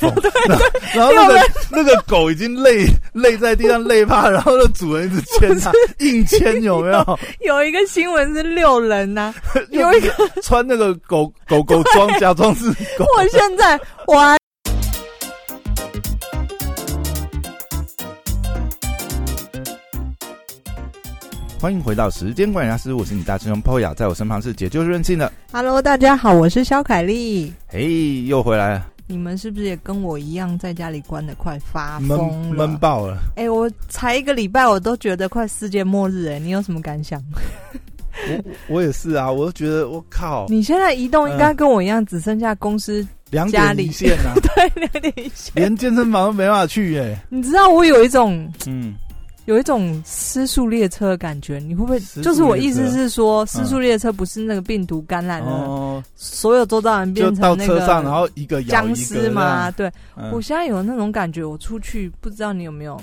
风，然后那个那个狗已经累累在地上累趴，然后那主人一直牵它，硬牵有没有？有一个新闻是六人呐、有一个 穿那个狗狗狗装，假装是狗。我现在我欢迎回到时间管理大师，我是你大师兄 Poya，在我身旁是解救任性的，Hello，大家好，我是肖凯丽。嘿，又回来了，你们是不是也跟我一样在家里关的快发闷疯了？闷爆了。哎、我才一个礼拜，我都觉得快世界末日哎、你有什么感想？我我也是啊，我都觉得我靠，你现在移动应该跟我一样，只剩下公司两点一线啊，对两点一线。连健身房都没办法去耶。你知道我有一种嗯，有一种失速列车的感觉，你会不会？就是我意思是说，失速列车不是那个病毒感染了，哦，所有周遭人变成那到车上，然个后一个僵尸吗？对，嗯我现在有那种感觉，我出去不知道你有没有，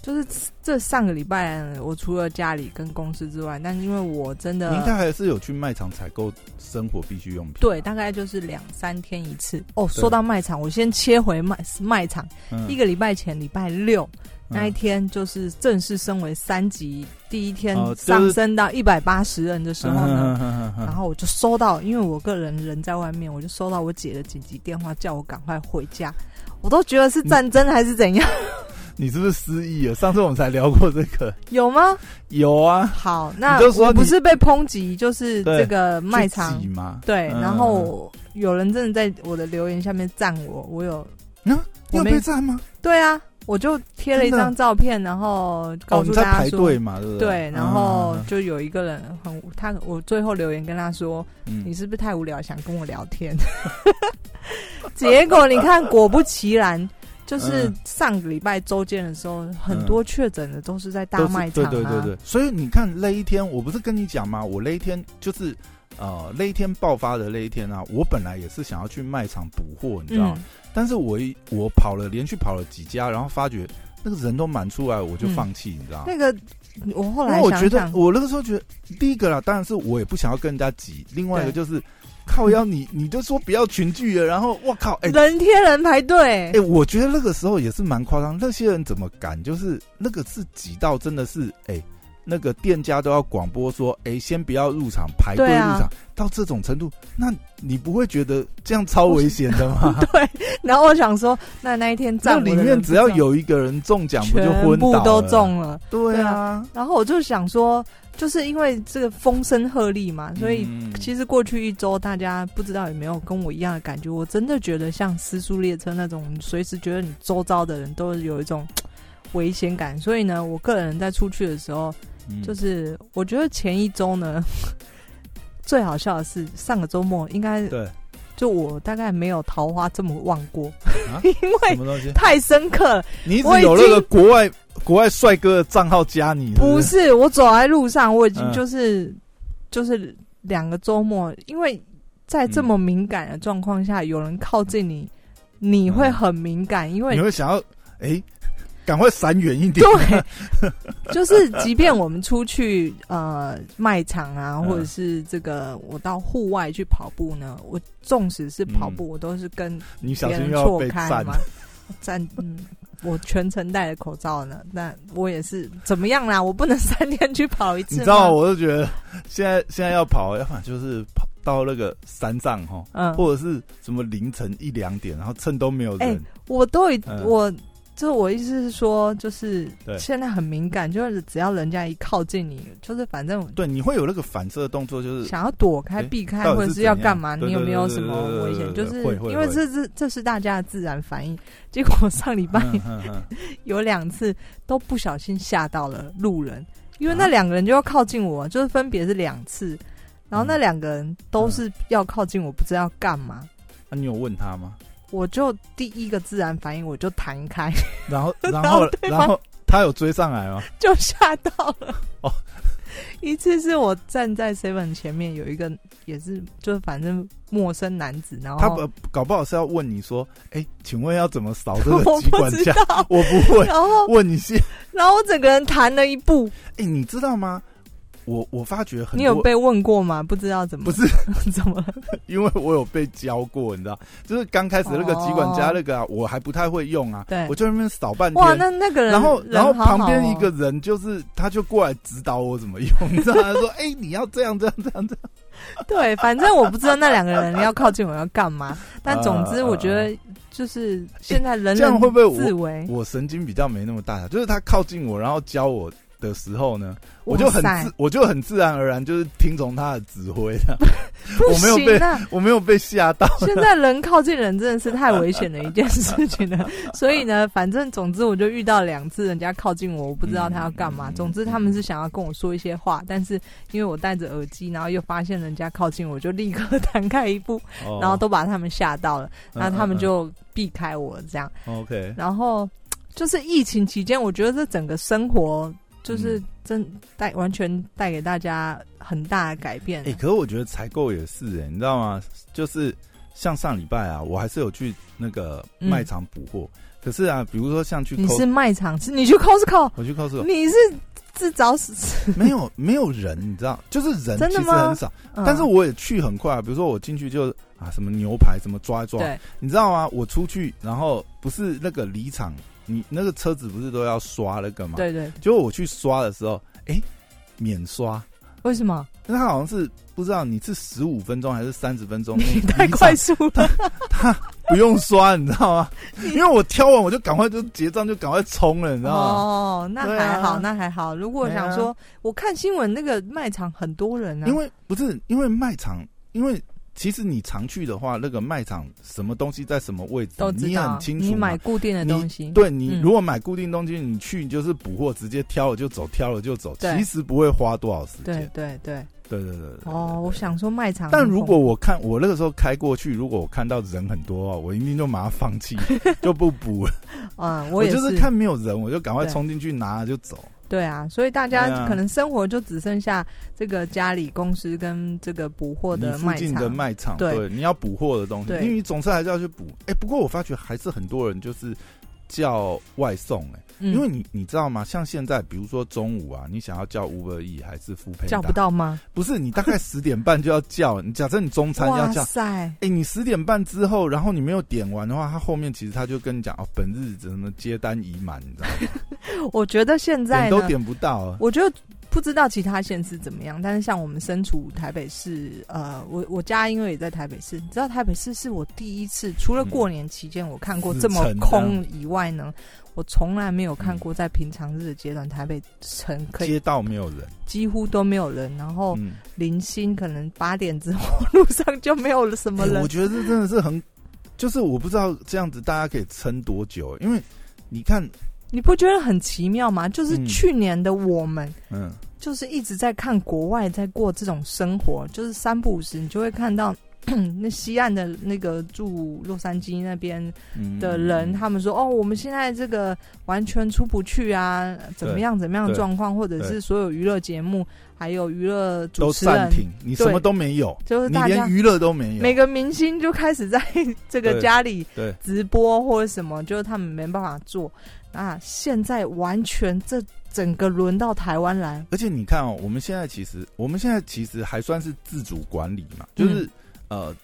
就是这上个礼拜，我除了家里跟公司之外，但因为我真的你应该还是有去卖场采购生活必需用品。对，大概就是两三天一次。哦，说到卖场，我先切回卖卖场，嗯，一个礼拜前，礼拜六。嗯那一天就是正式升为三级，第一天上升到一百八十人的时候呢，然后我就收到，因为我个人人在外面，我就收到我姐的紧急电话，叫我赶快回家。我都觉得是战争还是怎样？你是不是失忆了？上次我们才聊过这个，有吗？有啊，好，那就说你我不是被抨击，就是这个卖场对，嗯然后有人真的在我的留言下面赞我，我有你有被赞吗？对啊，我就贴了一张照片，然后告哦，诉你在大家说。排队嘛，对不对？对，然后嗯就有一个人很他，我最后留言跟他说：“嗯你是不是太无聊，想跟我聊天？” 结果你看，果不其然，就是嗯上个礼拜周间的时候，很多确诊的都是在大卖场、啊对对对对，所以你看那一天，我不是跟你讲吗？我那一天就是呃那一天爆发的那一天啊，我本来也是想要去卖场补货，你知道吗？嗯，但是我一我跑了连续跑了几家，然后发觉那个人都满出来，我就嗯放弃，你知道吗？那个我后来我觉得我那个时候觉得，第一个啦，当然是我也不想要跟人家挤，另外一个就是靠腰你你就说不要群聚了，然后我靠，哎、人贴人排队哎、，我觉得那个时候也是蛮夸张，那些人怎么敢？就是那个是挤到真的是，哎、那个店家都要广播说，哎、先不要入场，排队入场，到这种程度，那你不会觉得这样超危险的吗？对。然后我想说，那那一天那站里面只要有一个人中奖，不就全昏倒部都？中了。对啊对啊，然后我就想说，就是因为这个风声鹤唳嘛，所以嗯其实过去一周，大家不知道有没有跟我一样的感觉？我真的觉得像失速列车那种，随时觉得你周遭的人都有一种危险感。所以呢，我个人在出去的时候，嗯就是我觉得前一周呢，最好笑的是上个周末，应该对就我大概没有桃花这么旺过，啊 因什为？太深刻了。你一直我有那个经国外国外帅哥的账号加你，不是是，我走在路上，我已经嗯就是、就是两个周末，因为在这么敏感的状况下，有人靠近你，你会很敏感，因？为你会想要哎，赶快闪远一点。对，就是即便我们出去呃卖场啊，嗯或者是这个我到户外去跑步呢，我纵使是跑步，我都是跟你小心要被错开赞。嘛。站，嗯，我全程戴着口罩呢，那我也是怎么样啦？我不能三天去跑一次，你知道，我就觉得现在现在要跑，要么就是跑到那个山上哈，嗯，或者是什么凌晨一两点，然后趁都没有人。我都已、嗯我，就是我意思是说，就是现在很敏感，就是只要人家一靠近你，就是反正对，你会有那个反射动作，就是想要躲开、避开，或者是要干嘛，你有没有什么危险？就是因为这是这是大家的自然反应。结果上礼拜有两次都不小心吓到了路人，因为啊那两个人就要靠近我，就是分别是两次。然后那嗯两个人都是要靠近我，不知道要干嘛。那你有问他吗？我就第一个自然反应，我就弹开，然后然 然后然后他有追上来吗？就吓到了。哦，一次是我站在 Seven 前面，有一个也是就是反正陌生男子，然后他不搞不好是要问你说，哎，请问要怎么扫这个 机关枪？我不会然后问你先。然后我整个人弹了一步，哎，你知道吗？我我发觉很多，你有被问过吗？不知道怎么不是 怎么了？因为我有被教过，你知道，就是刚开始那个集管家那个啊，我还不太会用啊，对我就在那边扫半哇，天。那那个人，然后，然后旁边一哦个人就是，他就过来指导我怎么用，你知道吗？他说：“哎、你要这样，这样，这样，这样。对，反正我不知道那两个人要靠近我要干嘛，但总之啊我觉得就是现在人这样人会不会我？我神经比较没那么大，就是他靠近我，然后教我的时候呢，我就很自，我就很自然而然就是听从他的指挥 我没有被！我没有被吓到。现在人靠近人真的是太危险的一件事情了，所以呢，反正总之我就遇到两次人家靠近我，我不知道他要干嘛。嗯总之他们是想要跟我说一些话，但是因为我戴着耳机，然后又发现人家靠近我，就立刻 弹开一步，哦然后都把他们吓到了，嗯然后他们就避开我这样。嗯 OK，然后就是疫情期间，我觉得这整个生活就是嗯真带完全带给大家很大的改变。哎、可是我觉得采购也是哎、你知道吗？就是像上礼拜啊，我还是有去那个卖场补货。可是啊，比如说像去你是卖场，是你去 Costco，我去 Costco 你是自找死。没有没有人，你知道，就是人其实很少。嗯但是我也去很快啊，比如说我进去就啊什么牛排什么抓一抓，对你知道吗？我出去然后不是那个离场，你那个车子不是都要刷那个吗？。对对，结果我去刷的时候，哎、免刷，为什么？因为他好像是不知道你是十五分钟还是三十分钟，你太快速了。他不用刷，你知道吗？因为我挑完我就赶快就结账，就赶快冲了，你知道吗？哦，那还好，那还好。如果想说，我看新闻那个卖场很多人啊，因为不是因为卖场，因为其实你常去的话，那个卖场什么东西在什么位置你很清楚。你买固定的东西，对你嗯如果买固定东西，你去你就是补货，直接挑了就走，挑了就走，其实不会花多少时间。对对。对对对哦，我想说卖场但，如果我看我那个时候开过去，如果我看到人很多啊，我一定就马上放弃，就不补了。嗯，我也就是看没有人，我就赶快冲进去拿就走。对啊，所以大家可能生活就只剩下这个家里公司跟这个补货的卖附近的场。卖场，对对，你要补货的东西，因为你总是还是要去补。哎、不过我发觉还是很多人就是叫外送、哎、嗯因为你你知道吗？像现在，比如说中午啊，你想要叫 Uber E 还是付配叫不，到吗？不是你大概十点半就要叫。你假设你中餐要叫，塞，哎、你十点半之后，然后你没有点完的话，他后面其实他就跟你讲哦，本日什么接单已满，你知道吗？我觉得现在都点不到啊。我觉得不知道其他县市怎么样，但是像我们身处台北市，呃，我我家因为也在台北市，你知道台北市是我第一次，除了过年期间我看过这么空以外呢，我从来没有看过在平常日的阶段台北城可以街道没有人，几乎都没有人，然后嗯，零星可能八点之后路上就没有了什么人。哎我，觉得这真的是很，就是我不知道这样子大家可以撑多久，因为你看，你不觉得很奇妙吗？就是嗯。去年的我们。嗯，就是一直在看国外在过这种生活，就是三不五时你就会看到 那西岸的那个住洛杉矶那边嗯的人，他们说哦，我们现在这个完全出不去啊，怎么样怎么样的状况，或者是所有娱乐节目还有娱乐主都持人暂，停，你什么都没有，就是大家你连娱乐都没有，每个明星就开始在 这个家里直播或者什么，就是他们没办法做。啊，现在完全这整个轮到台湾来，而且你看哦，我们现在其实，我们现在其实还算是自主管理嘛，就是、嗯。呃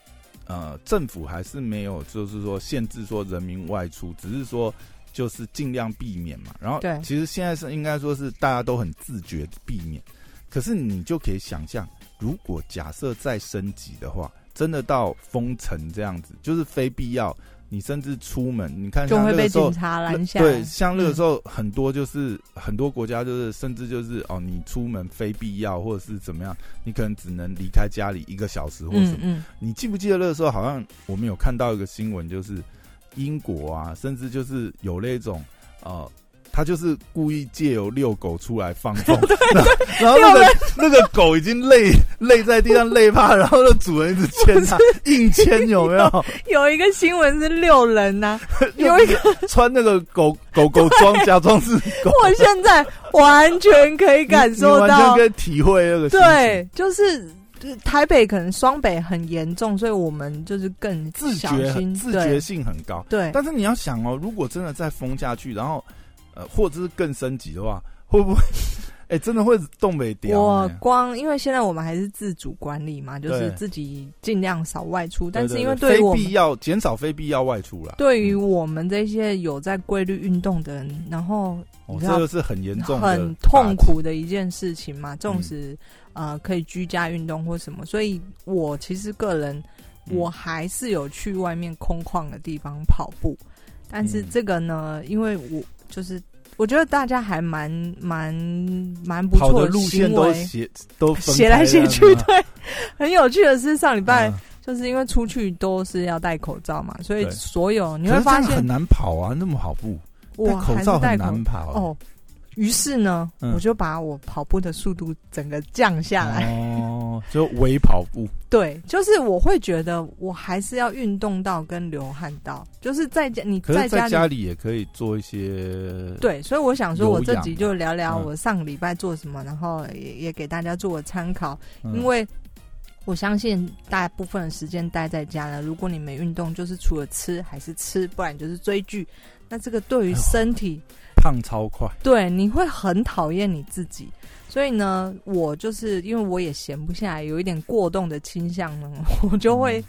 呃，政府还是没有就是说限制说人民外出，只是说就是尽量避免嘛。然后对。其实现在是应该说是大家都很自觉避免，可是你就可以想象，如果假设再升级的话，真的到封城这样子，就是非必要，你甚至出门，你看就会被像那个时候警察拦下。对，像那个嗯时候很多就是、很多国家就是甚至就是哦，你出门非必要或者是怎么样，你可能只能离开家里一个小时或什么。嗯嗯，你记不记得那个时候好像我们有看到一个新闻，就是英国啊，甚至就是有那种呃。他就是故意借由遛狗出来放风 然后然后那个那个狗已经累累在地上累趴，然后那主人一直牵它，硬牵有没有？有一个新闻是六人呐、有一个穿那个狗狗狗装，假装是狗，我现在完全可以感受到全可，以体会那个对，就是就是台北可能双北很严重，所以我们就是更自小觉，自觉性很高。对，对但是你要想哦，如果真的再封下去，然后呃，或者是更升级的话，会不会？哎，真的会东北掉。我光因为现在我们还是自主管理嘛，就是自己尽量少外出。但是因为对非必要减少非必要外出啦。对于我们这些有在规律运动的人，然后哦你，这个是很严重、很痛。苦的一件事情嘛，纵使、呃可以居家运动或什么，所以我其实个人嗯我还是有去外面空旷的地方跑步，但是嗯这个呢，因为我就是我觉得大家还蛮蛮蛮不跑错的路线。都斜都分斜来开斜去，对，很有趣的是上礼拜、嗯。就是因为出去都是要戴口罩嘛，所以所有你会发现很难跑啊，那么跑步，戴我还是口罩很难跑。啊哦。于是呢，嗯我就把我跑步的速度整个降下来。哦，就微跑步。对，就是我会觉得我还是要运动到跟流汗到，就是在家你在家里家里也可以做一些，对，所以我想说，我这有氧集就聊聊嗯我上个礼拜做什么，然后也也给大家做个参考，嗯因为我相信大部分的时间待在家呢，如果你没运动，就是除了吃还是吃，不然就是追剧。那这个对于身体，胖超快。对你会很讨厌你自己。所以呢，我就是因为我也闲不下来，有一点过动的倾向呢，我就会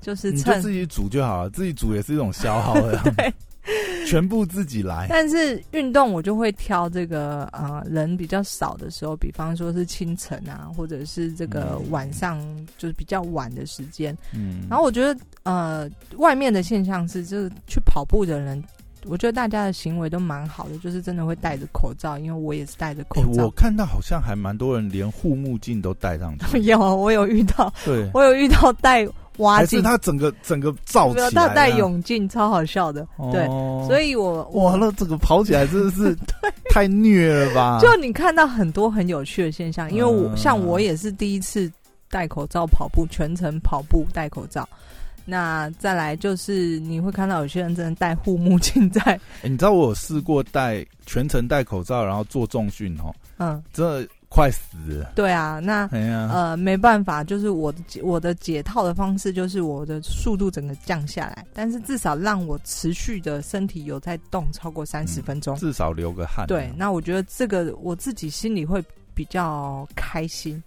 就是趁嗯你就自己煮就好了，自己煮也是一种消耗的，对。全部自己来。但是运动我就会挑这个呃人比较少的时候，比方说是清晨啊，或者是这个嗯晚上就是比较晚的时间。嗯，然后我觉得呃外面的现象是，就是去跑步的人，我觉得大家的行为都蛮好的，就是真的会戴着口罩，因为我也是戴着口欸我。看到好像还蛮多人连护目镜都戴上去，有，我有遇到，对，我有遇到戴蛙镜，还是他整个整个罩起来，他戴泳镜，超好笑的。对，哦所以我哇，我那这个跑起来真的是 太虐了吧？就你看到很多很有趣的现象，因为我、嗯像我也是第一次戴口罩跑步，全程跑步戴口罩。那再来就是你会看到有些人真的戴护目镜在，欸你知道我有试过戴全程戴口罩，然后做重训哦，嗯，真的快死了。对啊，那呃没办法，就是我的解我的解套的方式就是我的速度整个降下来，但是至少让我持续的身体有在动超过三十嗯分钟。至少流个汗啊。对，那我觉得这个我自己心里会比较开心。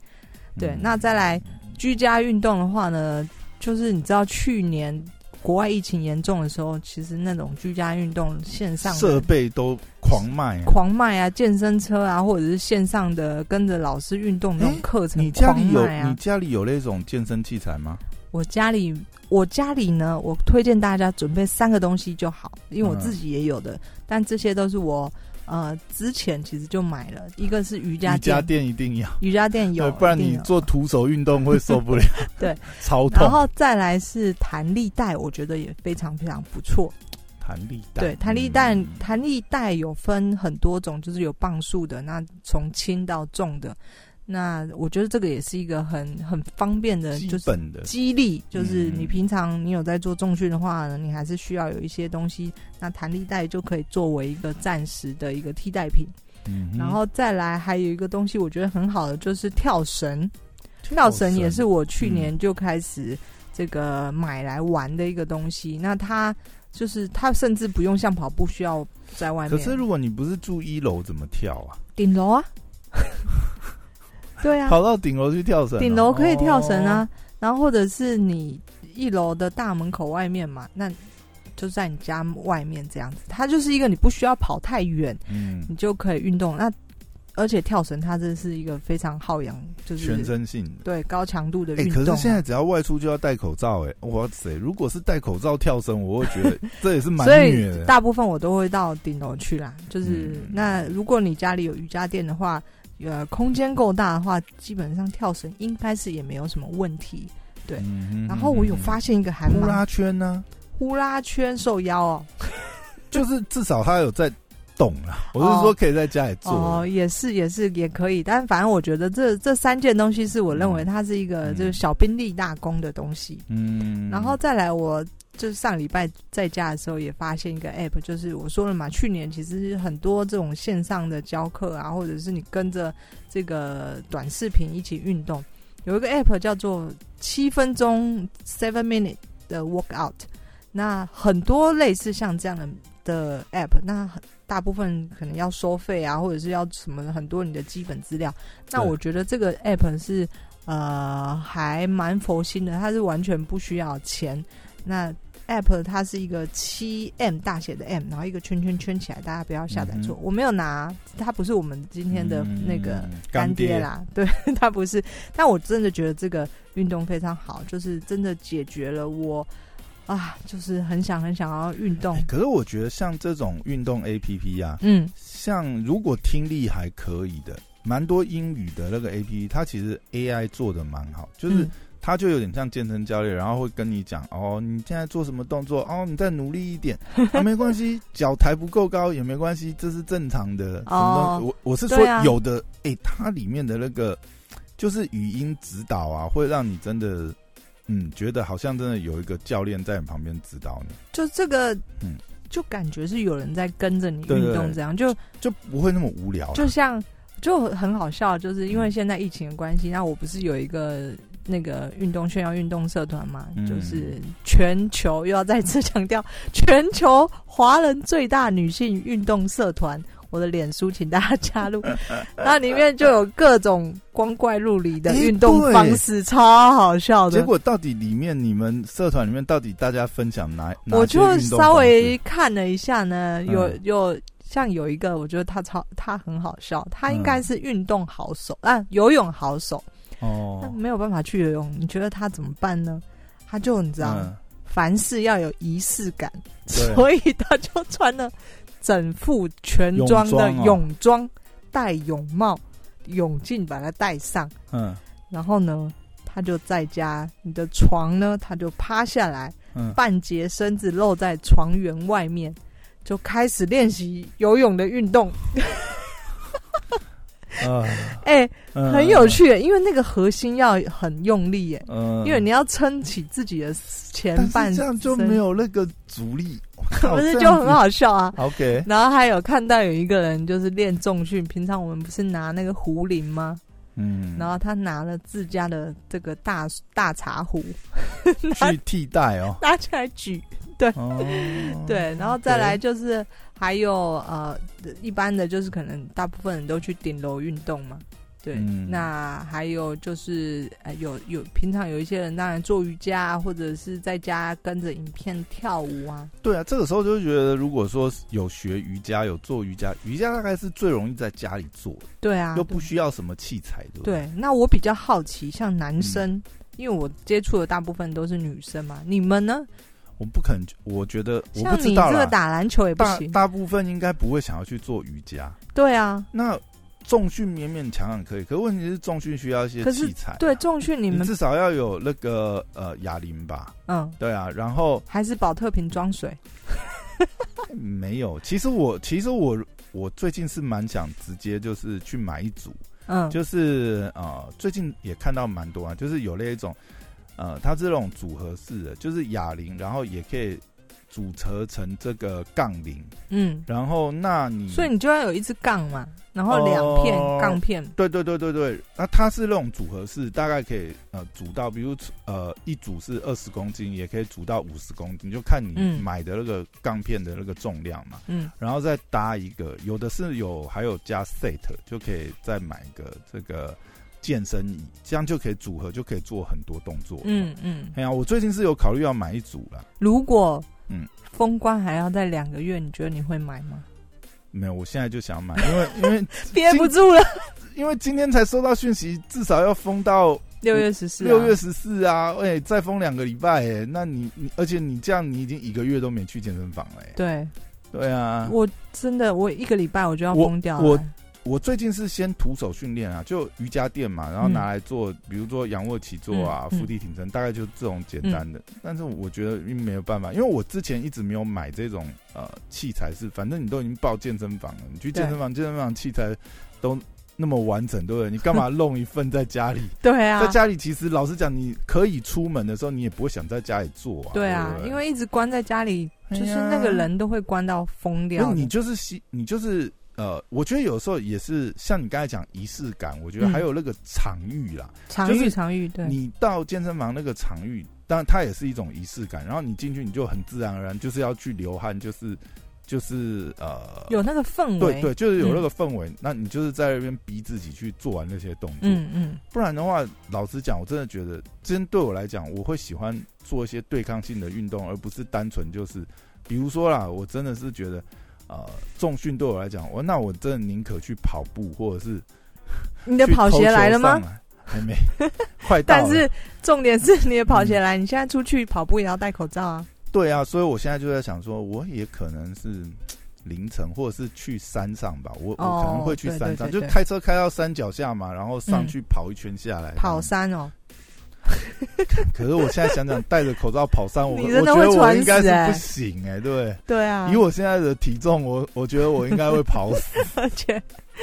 对，嗯那再来居家运动的话呢，就是你知道去年国外疫情严重的时候，其实那种居家运动线上设备都狂卖啊。狂卖啊，健身车啊，或者是线上的跟着老师运动那种课程，你家里有你家里有那种健身器材吗？我家里，我家里呢，我推荐大家准备三个东西就好，因为我嗯自己也有的，但这些都是我呃之前其实就买了，一个是瑜伽瑜伽垫，一定要，瑜伽垫有，不然你做徒手运动会受不了。对，超痛。然后再来是弹力带，我觉得也非常非常不错。弹力带，对，弹力带嗯，弹力带有分很多种，就是有磅数的，那从轻到重的。那我觉得这个也是一个很很方便的，基就是本的，激励，就是嗯你平常你有在做重训的话呢，你还是需要有一些东西，那弹力带就可以作为一个暂时的一个替代品。嗯哼然后再来还有一个东西，我觉得很好的就是跳绳，跳绳也是我去年就开始这个买来玩的一个东西。那它就是它甚至不用像跑步需要在外面可是如果你不是住一楼，怎么跳啊？顶楼啊，对啊，跑到顶楼去跳绳哦？顶楼可以跳绳啊，然后或者是你一楼的大门口外面嘛，那就在你家外面这样子，它就是一个你不需要跑太远，哦。嗯，你就可以运动。那而且跳绳它这是一个非常耗氧，就是全身性的。对高强度的哎、运动啊、可是现在只要外出就要戴口罩、哎，哇塞！如果是戴口罩跳绳，我会觉得 这也是蛮所以。大部分我都会到顶楼去啦。就是、嗯那如果你家里有瑜伽垫的话，呃，空间够大的话，基本上跳绳应该是也没有什么问题。对嗯然后我有发现一个还蛮呼啦圈呢、呼啦圈受腰哦，就是至少他有在动啊。我是说可以在家里做。哦，也是也是也可以，但反正我觉得这这三件东西是我认为嗯它是一个就是小兵立大功的东西。嗯，然后再来，我就是上礼拜在家的时候也发现一个 app，就是我说了嘛，去年其实很多这种线上的教课啊，或者是你跟着这个短视频一起运动，有一个 app 叫做七分钟 seven minute 的 workout。那很多类似像这样的的 app，那很大部分可能要收费啊，或者是要什么很多你的基本资料。那我觉得这个 app 是呃还蛮佛心的，它是完全不需要钱。那 app 它是一个七 M 大写的 M，然后一个圈圈圈起来，大家不要下载错。嗯我没有拿，它不是我们今天的那个嗯干爹啦，对，它不是。但我真的觉得这个运动非常好，就是真的解决了我啊，就是很想很想要运动欸。可是我觉得像这种运动 A P P 啊，嗯，像如果听力还可以的，蛮多英语的那个 A P P，它其实 A I 做的蛮好，就是嗯它就有点像健身教练，然后会跟你讲哦，你现在做什么动作，哦，你再努力一点，啊，没关系，脚抬不够高也没关系，这是正常的。什么哦东西我我是说有的，哎、它里面的那个就是语音指导啊，会让你真的。嗯，觉得好像真的有一个教练在你旁边指导你，就这个，嗯就感觉是有人在跟着你运动，这样就就不会那么无聊啦。就像就很好笑，就是因为现在疫情的关系，那我不是有一个那个运动炫耀运动社团嘛，嗯就是全球又要再次强调，全球华人最大女性运动社团。我的脸书，请大家加入，那里面就有各种光怪陆离的运动方式，超好笑的。结果到底里面你们社团里面到底大家分享哪？哪我就稍微看了一下呢，有嗯有像有一个，我觉得他超他很好笑，他应嗯该是运动好手、啊，游泳好手，那哦，没有办法去游泳，你觉得他怎么办呢？他就你知道，嗯凡事要有仪式感，所以他就穿了整副全装的泳装哦泳装，戴泳帽、泳镜把它戴上，嗯然后呢，他就在家，你的床呢，他就趴下来。嗯，半截身子露在床缘外面，就开始练习游泳的运动。啊，哎、嗯很有，趣耶，因为那个核心要很用力耶，嗯。因为你要撑起自己的前半身，这样就没有那个阻力，不是就很好笑啊。OK，然后还有看到有一个人就是练重训，平常我们不是拿那个壶铃吗？嗯，然后他拿了自家的这个大大茶壶，去替代哦，拿起来举，哦，对，然后再来就是还有呃，一般的就是可能大部分人都去顶楼运动嘛，对。嗯那还有就是呃，有有平常有一些人当然做瑜伽啊，或者是在家跟着影片跳舞啊，对啊，这个时候就觉得，如果说有学瑜伽，有做瑜伽，瑜伽大概是最容易在家里做的，对啊，又不需要什么器材，对不对？对。那我比较好奇，像男生，因为我接触的大部分都是女生嘛，你们呢？我不肯，我觉得我不知道啦。打篮球也不行，大部分应该不会想要去做瑜伽，对啊，那重训勉勉强强可以，可问题是重训需要一些器材啊、对重训你们你至少要有那个呃哑铃吧？嗯，对啊，然后还是保特瓶装水，没有。其实我其实我我最近是蛮想直接就是去买一组，嗯，就是呃最近也看到蛮多啊，就是有那一种呃它是那种组合式的，就是哑铃，然后也可以组合成这个杠铃，嗯。然后那你所以你就要有一支杠嘛，然后两片哦杠片，对对对对对，那它是那种组合式，大概可以呃组到，比如呃一组是二十公斤，也可以组到五十公斤，就看你嗯。买的那个杠片的那个重量嘛。嗯。然后再搭一个，有的是有还有加 set，就可以再买一个这个健身椅，这样就可以组合，就可以做很多动作。嗯嗯。哎呀，我最近是有考虑要买一组了，如果嗯封关还要在两个月，你觉得你会买吗？没有，我现在就想买，因为因为 憋不住了，因为今天才收到讯息，至少要封到六月十四，六月十四啊，哎、再封两个礼拜哎，那你你而且你这样你已经一个月都没去健身房了哎，对对啊，我真的我一个礼拜我就要我疯掉了。我我最近是先徒手训练啊，就瑜伽垫嘛，然后嗯拿来做，比如说仰卧起坐啊、腹嗯地挺身，大概就这种简单的。但是我觉得因为没有办法，因为我之前一直没有买这种呃器材，是反正你都已经报健身房了，你去健身房，健身房器材都那么完整，对不对？你干嘛弄一份在家里？对啊在，家里其实老实讲，你可以出门的时候，你也不会想在家里做啊。对啊，因为一直关在家里，就是那个人都会关到疯掉你就是吸，你就是呃，我觉得有时候也是像你刚才讲仪式感，我觉得嗯还有那个场域啦。常就是遇常遇，对，你到健身房那个场域，当然它也是一种仪式感。然后你进去，你就很自然而然就是要去流汗，就是就是呃，有那个氛围，对对，就是有那个氛围。那你就是在那边逼自己去做完那些动作，嗯嗯，不然的话，老实讲，我真的觉得，真对我来讲，我会喜欢做一些对抗性的运动，而不是单纯就是，比如说啦，我真的是觉得，呃，重训对我来讲，我那我真的宁可去跑步，或者是你的跑鞋来了吗？还没，快到。但是重点是 你的跑鞋来，你现在出去跑步也要戴口罩啊。对啊，所以我现在就在想说，我也可能是凌晨或者是去山上吧，我我可能会去山上，就开车开到山脚下嘛，然后上去跑一圈下来。跑山哦。可是我现在想想，戴着口罩跑山，我我觉得我应该是不行哎，对对啊，以我现在的体重，我我觉得我应该会跑死。而且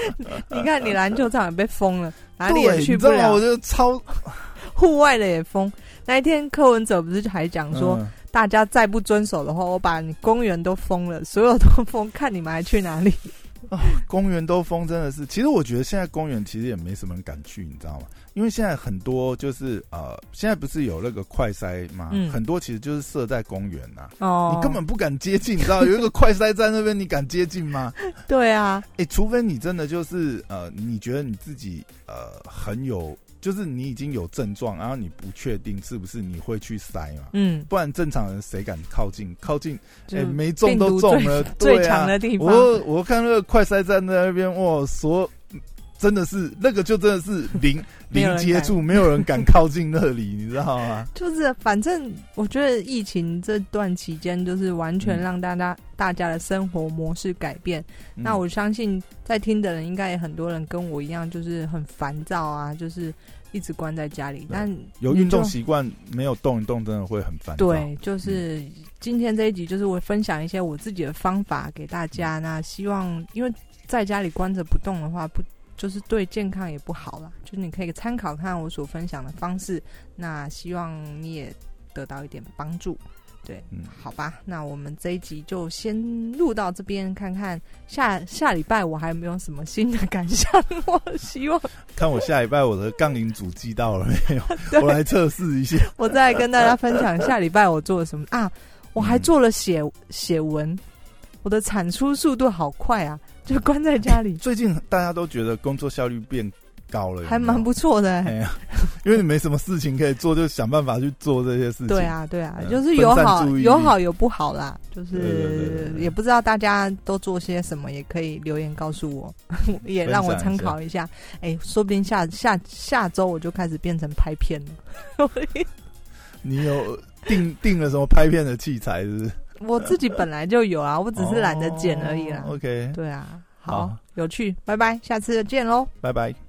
你看，你篮球场也被封了，哪里也去不了。我就超户外的也封。那一天柯文哲不是还讲说？大家再不遵守的话，我把你公园都封了，所有都封，看你们还去哪里？哦，公园都封，真的是。其实我觉得现在公园其实也没什么人敢去，你知道吗？因为现在很多就是呃，现在不是有那个快筛吗？嗯，很多其实就是设在公园呐。哦，你根本不敢接近，你知道有一个快筛在那边，你敢接近吗？对啊，哎，除非你真的就是呃，你觉得你自己呃很有。就是你已经有症状，然后你不确定是不是你会去塞嘛？嗯，不然正常人谁敢靠近？靠近，哎，没中都中了，最强的地方。我我看那个快塞站在那边，哇，说真的是那个就真的是零 零接触，没有人敢靠近那里，你知道吗？就是反正我觉得疫情这段期间，就是完全让大家大家的生活模式改变。那我相信在听的人，应该也很多人跟我一样，就是很烦躁啊，就是一直关在家里。但有运动习惯，没有动一动，真的会很烦。对，就是今天这一集，就是我分享一些我自己的方法给大家。那希望因为在家里关着不动的话，不。就是对健康也不好了，就是你可以参考看我所分享的方式，那希望你也得到一点帮助，对，嗯，好吧，那我们这一集就先录到这边，看看下下礼拜我还有没有什么新的感想，我希望 看我下礼拜我的杠铃组寄到了没有，我来测试一下，我再跟大家分享下礼拜我做了什么。啊，我还做了写写文，我的产出速度好快啊。就关在家里。最近大家都觉得工作效率变高了，还蛮不错的。哎呀，因为你没什么事情可以做，就想办法去做这些事情。对啊，对啊，就是有好有好有不好啦。就是也不知道大家都做些什么，也可以留言告诉我，也让我参考一下。哎，说不定下下下周我就开始变成拍片了。你有定定了什么拍片的器材？是不是？我自己本来就有啊，我只是懒得剪而已啦。OK，对啊，好有趣，拜拜，下次见喽，拜拜。